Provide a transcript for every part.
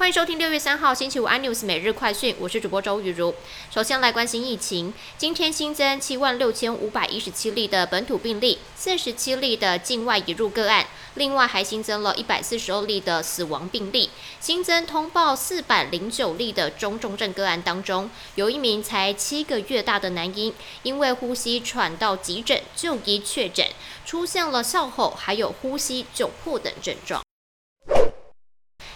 欢迎收听六月三号星期五 iNews 每日快讯，我是主播周雨茹。首先来关心疫情，今天新增七万六千五百一十七例的本土病例，四十七例的境外引入个案，另外还新增了一百四十二例的死亡病例。新增通报四百零九例的中重症个案当中，有一名才七个月大的男婴，因为呼吸喘到急诊就医确诊，出现了笑吼，还有呼吸窘迫等症状。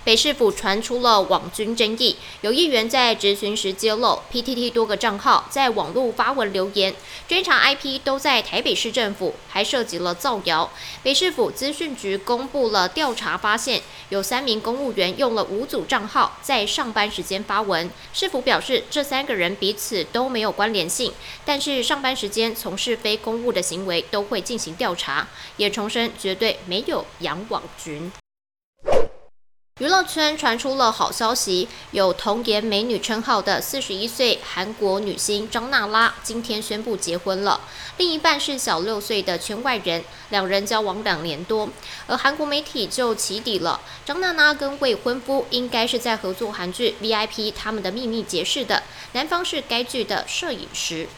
北市府传出了网军争议，有议员在质询时揭露，PTT 多个账号在网络发文留言，追查 IP 都在台北市政府，还涉及了造谣。北市府资讯局公布了调查发现，有三名公务员用了五组账号在上班时间发文。市府表示，这三个人彼此都没有关联性，但是上班时间从事非公务的行为都会进行调查，也重申绝对没有养网军。娱乐圈传出了好消息，有童颜美女称号的四十一岁韩国女星张娜拉今天宣布结婚了，另一半是小六岁的圈外人，两人交往两年多，而韩国媒体就起底了，张娜拉跟未婚夫应该是在合作韩剧 VIP 他们的秘密结识的，男方是该剧的摄影师。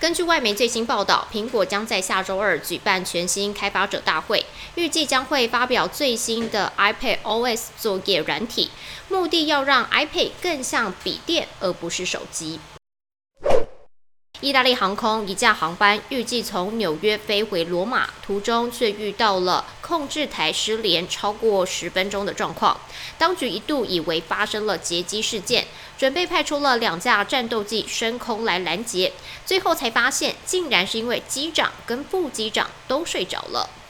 根据外媒最新报道，苹果将在下周二举办全新开发者大会，预计将会发表最新的 iPad OS 作业软体，目的要让 iPad 更像笔电而不是手机。意大利航空一架航班预计从纽约飞回罗马，途中却遇到了控制台失联超过十分钟的状况。当局一度以为发生了劫机事件，准备派出了两架战斗机升空来拦截，最后才发现竟然是因为机长跟副机长都睡着了。